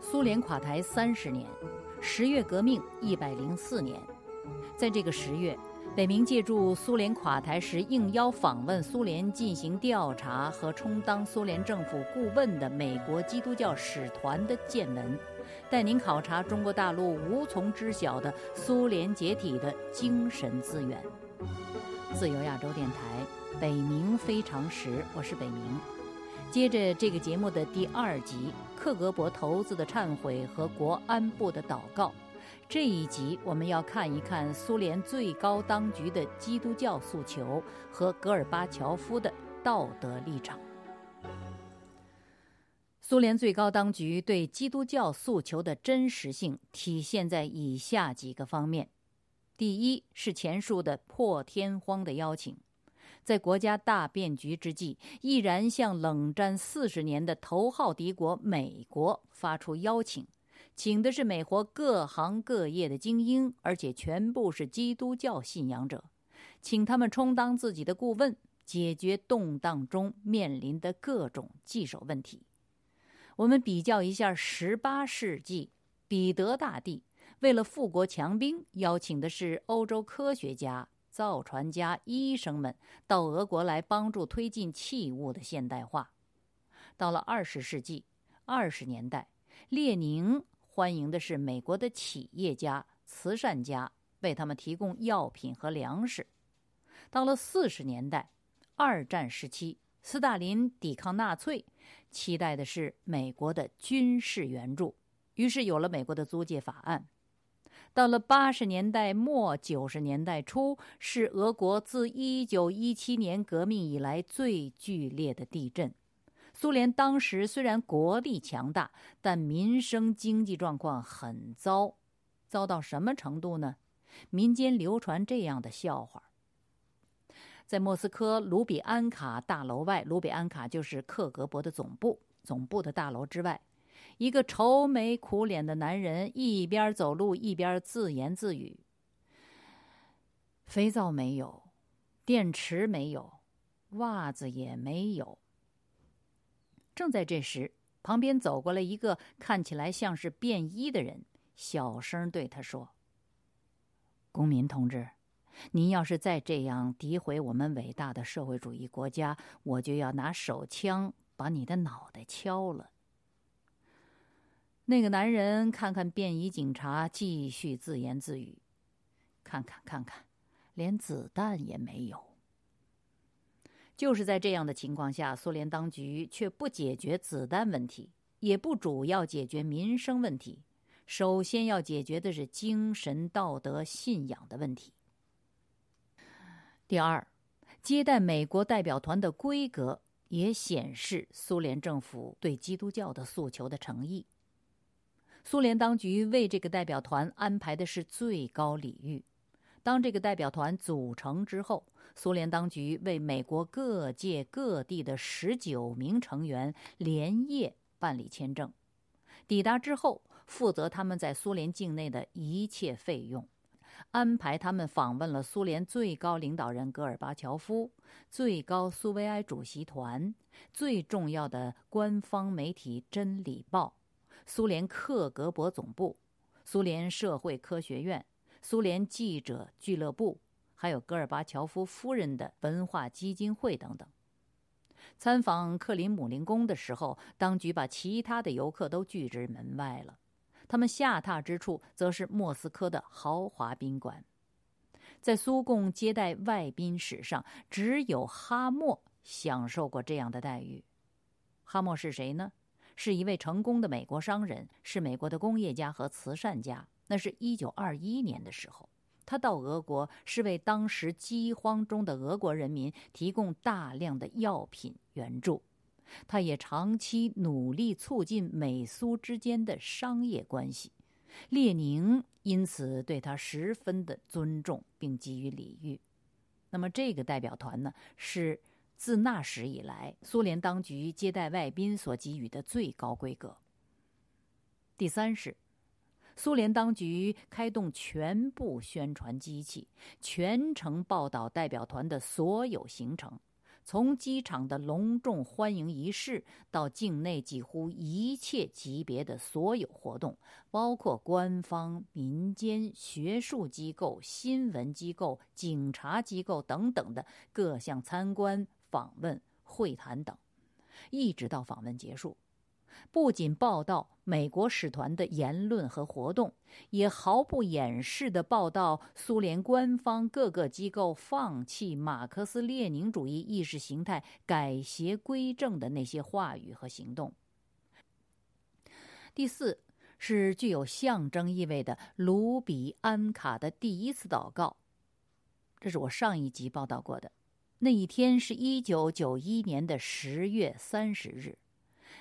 苏联垮台三十年十月革命一百零四年。在这个十月北明借助苏联垮台时应邀访问苏联进行调查和充当苏联政府顾问的美国基督教使团的见闻带您考察中国大陆无从知晓的苏联解体的精神资源。自由亚洲电台北明非常时我是北明接着这个节目的第二集，克格勃头子的忏悔和国安部的祷告。这一集我们要看一看苏联最高当局的基督教诉求和戈尔巴乔夫的道德立场。苏联最高当局对基督教诉求的真实性体现在以下几个方面：第一是前述的破天荒的邀请。在国家大变局之际，毅然向冷战四十年的头号敌国美国发出邀请，请的是美国各行各业的精英，而且全部是基督教信仰者，请他们充当自己的顾问，解决动荡中面临的各种棘手问题。我们比较一下十八世纪，彼得大帝为了富国强兵，邀请的是欧洲科学家。造船家、医生们到俄国来帮助推进器物的现代化。到了二十世纪二十年代，列宁欢迎的是美国的企业家、慈善家，为他们提供药品和粮食。到了四十年代，二战时期，斯大林抵抗纳粹，期待的是美国的军事援助，于是有了美国的租界法案。到了八十年代末九十年代初，是俄国自一九一七年革命以来最剧烈的地震。苏联当时虽然国力强大，但民生经济状况很糟，糟到什么程度呢？民间流传这样的笑话：在莫斯科卢比安卡大楼外，卢比安卡就是克格勃的总部，总部的大楼之外。一个愁眉苦脸的男人一边走路一边自言自语：“肥皂没有，电池没有，袜子也没有。”正在这时，旁边走过来一个看起来像是便衣的人，小声对他说：“公民同志，您要是再这样诋毁我们伟大的社会主义国家，我就要拿手枪把你的脑袋敲了。”那个男人看看便衣警察，继续自言自语：“看看看看，连子弹也没有。”就是在这样的情况下，苏联当局却不解决子弹问题，也不主要解决民生问题，首先要解决的是精神道德信仰的问题。第二，接待美国代表团的规格也显示苏联政府对基督教的诉求的诚意。苏联当局为这个代表团安排的是最高礼遇。当这个代表团组成之后，苏联当局为美国各界各地的十九名成员连夜办理签证，抵达之后负责他们在苏联境内的一切费用，安排他们访问了苏联最高领导人戈尔巴乔夫、最高苏维埃主席团、最重要的官方媒体《真理报》。苏联克格勃总部、苏联社会科学院、苏联记者俱乐部，还有戈尔巴乔夫夫人的文化基金会等等。参访克林姆林宫的时候，当局把其他的游客都拒之门外了。他们下榻之处则是莫斯科的豪华宾馆。在苏共接待外宾史上，只有哈默享受过这样的待遇。哈默是谁呢？是一位成功的美国商人，是美国的工业家和慈善家。那是一九二一年的时候，他到俄国是为当时饥荒中的俄国人民提供大量的药品援助。他也长期努力促进美苏之间的商业关系。列宁因此对他十分的尊重，并给予礼遇。那么这个代表团呢是。自那时以来，苏联当局接待外宾所给予的最高规格。第三是，苏联当局开动全部宣传机器，全程报道代表团的所有行程，从机场的隆重欢迎仪式到境内几乎一切级别的所有活动，包括官方、民间、学术机构、新闻机构、警察机构等等的各项参观、访问、会谈等，一直到访问结束。不仅报道美国使团的言论和活动，也毫不掩饰地报道苏联官方各个机构放弃马克思列宁主义意识形态、改邪归正的那些话语和行动。第四是具有象征意味的卢比安卡的第一次祷告，这是我上一集报道过的。那一天是一九九一年的十月三十日。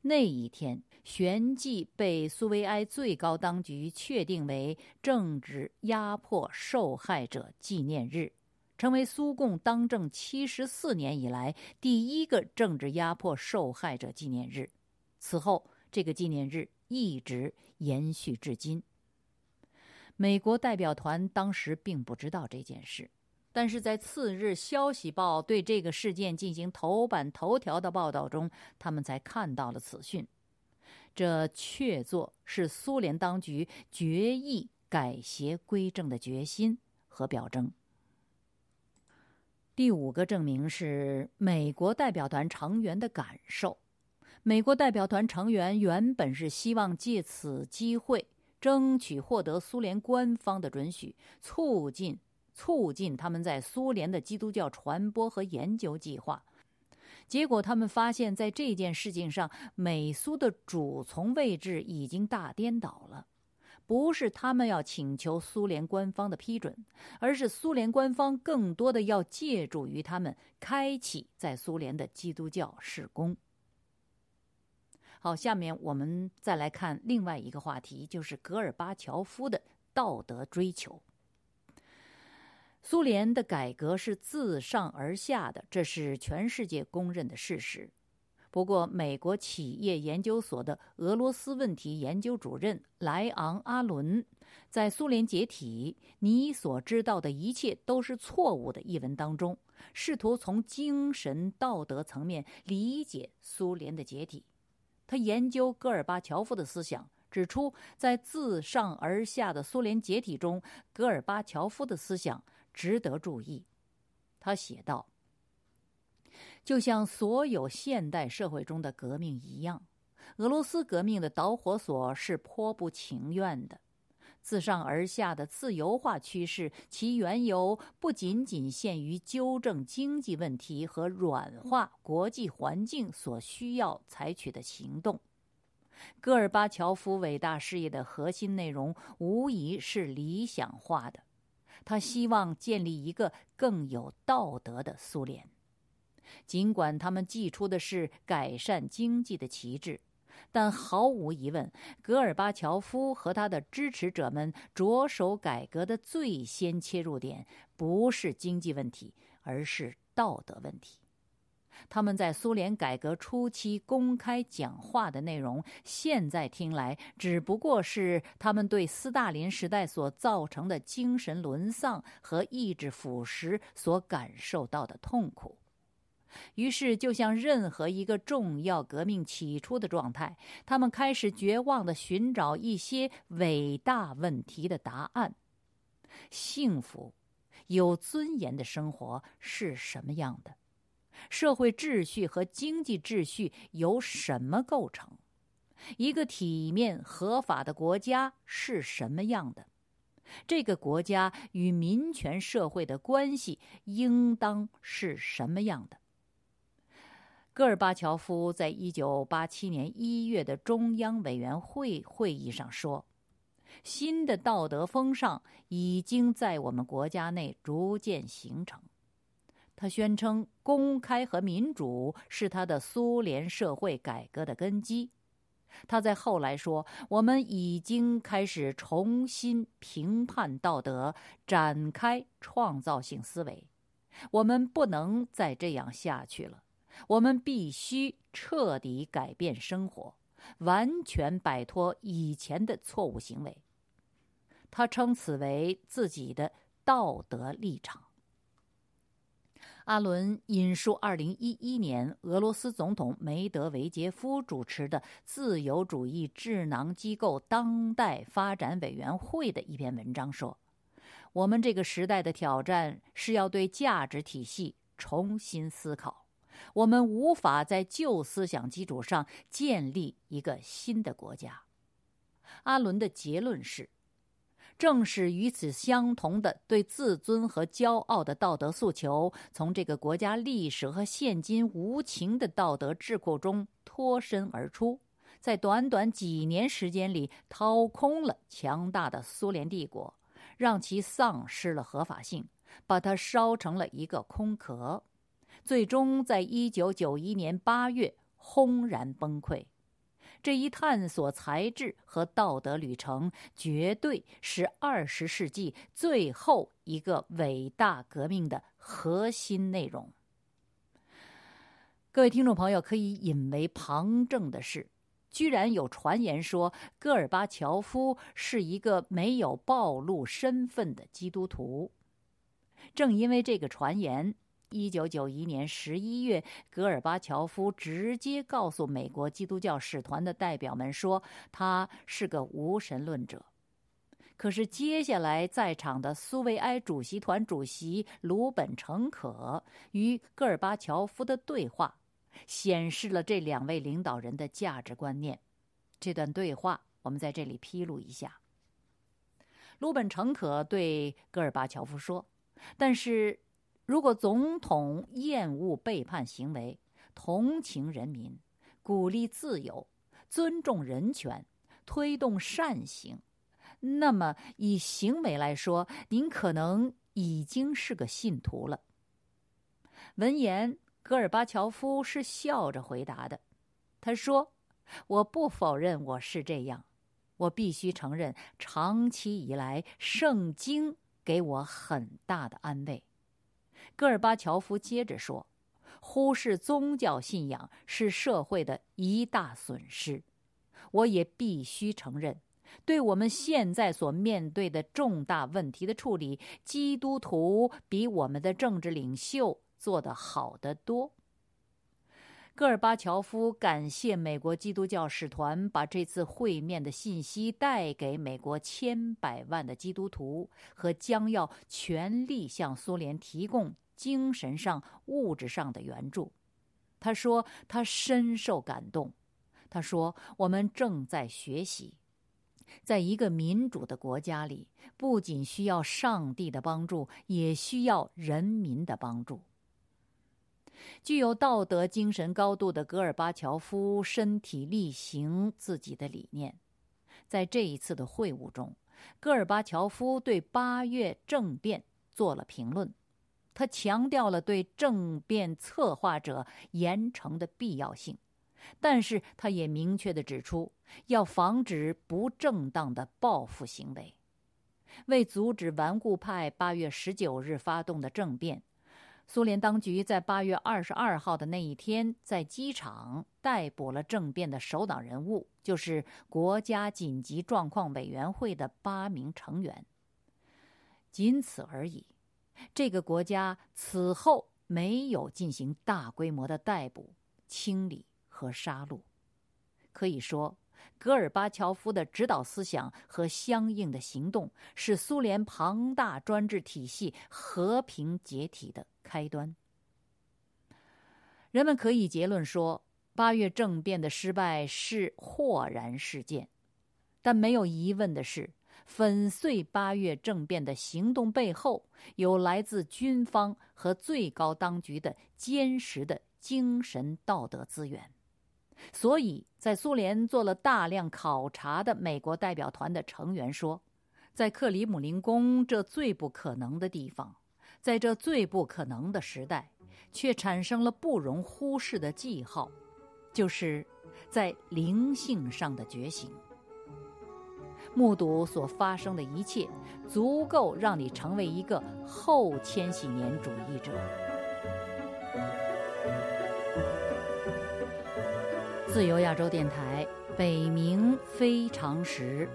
那一天，旋即被苏维埃最高当局确定为政治压迫受害者纪念日，成为苏共当政七十四年以来第一个政治压迫受害者纪念日。此后，这个纪念日一直延续至今。美国代表团当时并不知道这件事。但是在次日，《消息报》对这个事件进行头版头条的报道中，他们才看到了此讯。这确作是苏联当局决意改邪归正的决心和表征。第五个证明是美国代表团成员的感受。美国代表团成员原本是希望借此机会争取获得苏联官方的准许，促进。促进他们在苏联的基督教传播和研究计划，结果他们发现，在这件事情上，美苏的主从位置已经大颠倒了。不是他们要请求苏联官方的批准，而是苏联官方更多的要借助于他们，开启在苏联的基督教事工。好，下面我们再来看另外一个话题，就是戈尔巴乔夫的道德追求。苏联的改革是自上而下的，这是全世界公认的事实。不过，美国企业研究所的俄罗斯问题研究主任莱昂·阿伦在《苏联解体：你所知道的一切都是错误的》一文当中，试图从精神道德层面理解苏联的解体。他研究戈尔巴乔夫的思想，指出，在自上而下的苏联解体中，戈尔巴乔夫的思想。值得注意，他写道：“就像所有现代社会中的革命一样，俄罗斯革命的导火索是颇不情愿的。自上而下的自由化趋势，其缘由不仅仅限于纠正经济问题和软化国际环境所需要采取的行动。戈尔巴乔夫伟大事业的核心内容，无疑是理想化的。”他希望建立一个更有道德的苏联，尽管他们寄出的是改善经济的旗帜，但毫无疑问，戈尔巴乔夫和他的支持者们着手改革的最先切入点不是经济问题，而是道德问题。他们在苏联改革初期公开讲话的内容，现在听来只不过是他们对斯大林时代所造成的精神沦丧和意志腐蚀所感受到的痛苦。于是，就像任何一个重要革命起初的状态，他们开始绝望地寻找一些伟大问题的答案：幸福、有尊严的生活是什么样的？社会秩序和经济秩序由什么构成？一个体面合法的国家是什么样的？这个国家与民权社会的关系应当是什么样的？戈尔巴乔夫在一九八七年一月的中央委员会会议上说：“新的道德风尚已经在我们国家内逐渐形成。”他宣称，公开和民主是他的苏联社会改革的根基。他在后来说：“我们已经开始重新评判道德，展开创造性思维。我们不能再这样下去了。我们必须彻底改变生活，完全摆脱以前的错误行为。”他称此为自己的道德立场。阿伦引述2011年俄罗斯总统梅德韦杰夫主持的自由主义智囊机构当代发展委员会的一篇文章说：“我们这个时代的挑战是要对价值体系重新思考。我们无法在旧思想基础上建立一个新的国家。”阿伦的结论是。正是与此相同的对自尊和骄傲的道德诉求，从这个国家历史和现今无情的道德智库中脱身而出，在短短几年时间里掏空了强大的苏联帝国，让其丧失了合法性，把它烧成了一个空壳，最终在一九九一年八月轰然崩溃。这一探索才智和道德旅程，绝对是二十世纪最后一个伟大革命的核心内容。各位听众朋友，可以引为旁证的是，居然有传言说戈尔巴乔夫是一个没有暴露身份的基督徒。正因为这个传言。一九九一年十一月，戈尔巴乔夫直接告诉美国基督教使团的代表们说，他是个无神论者。可是，接下来在场的苏维埃主席团主席鲁本承可与戈尔巴乔夫的对话，显示了这两位领导人的价值观念。这段对话，我们在这里披露一下。鲁本承可对戈尔巴乔夫说：“但是。”如果总统厌恶背叛行为，同情人民，鼓励自由，尊重人权，推动善行，那么以行为来说，您可能已经是个信徒了。闻言，戈尔巴乔夫是笑着回答的。他说：“我不否认我是这样，我必须承认，长期以来，圣经给我很大的安慰。”戈尔巴乔夫接着说：“忽视宗教信仰是社会的一大损失。我也必须承认，对我们现在所面对的重大问题的处理，基督徒比我们的政治领袖做得好得多。”戈尔巴乔夫感谢美国基督教使团把这次会面的信息带给美国千百万的基督徒，和将要全力向苏联提供精神上、物质上的援助。他说：“他深受感动。”他说：“我们正在学习，在一个民主的国家里，不仅需要上帝的帮助，也需要人民的帮助。”具有道德精神高度的戈尔巴乔夫身体力行自己的理念，在这一次的会晤中，戈尔巴乔夫对八月政变做了评论，他强调了对政变策划者严惩的必要性，但是他也明确地指出，要防止不正当的报复行为，为阻止顽固派八月十九日发动的政变。苏联当局在八月二十二号的那一天，在机场逮捕了政变的首党人物，就是国家紧急状况委员会的八名成员。仅此而已。这个国家此后没有进行大规模的逮捕、清理和杀戮。可以说。戈尔巴乔夫的指导思想和相应的行动，是苏联庞大专制体系和平解体的开端。人们可以结论说，八月政变的失败是豁然事件，但没有疑问的是，粉碎八月政变的行动背后，有来自军方和最高当局的坚实的精神道德资源。所以在苏联做了大量考察的美国代表团的成员说，在克里姆林宫这最不可能的地方，在这最不可能的时代，却产生了不容忽视的记号，就是在灵性上的觉醒。目睹所发生的一切，足够让你成为一个后千禧年主义者。自由亚洲电台，北冥非常时，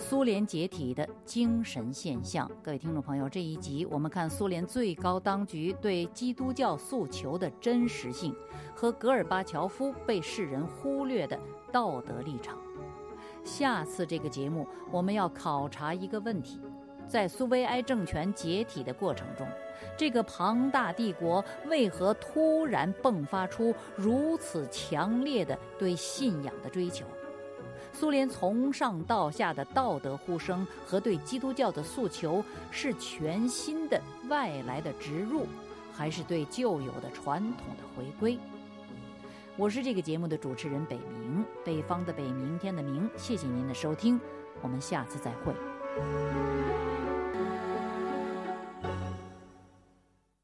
苏联解体的精神现象。各位听众朋友，这一集我们看苏联最高当局对基督教诉求的真实性和戈尔巴乔夫被世人忽略的道德立场。下次这个节目我们要考察一个问题：在苏维埃政权解体的过程中。这个庞大帝国为何突然迸发出如此强烈的对信仰的追求？苏联从上到下的道德呼声和对基督教的诉求，是全新的外来的植入，还是对旧有的传统的回归？我是这个节目的主持人北明，北方的北，明天的明。谢谢您的收听，我们下次再会。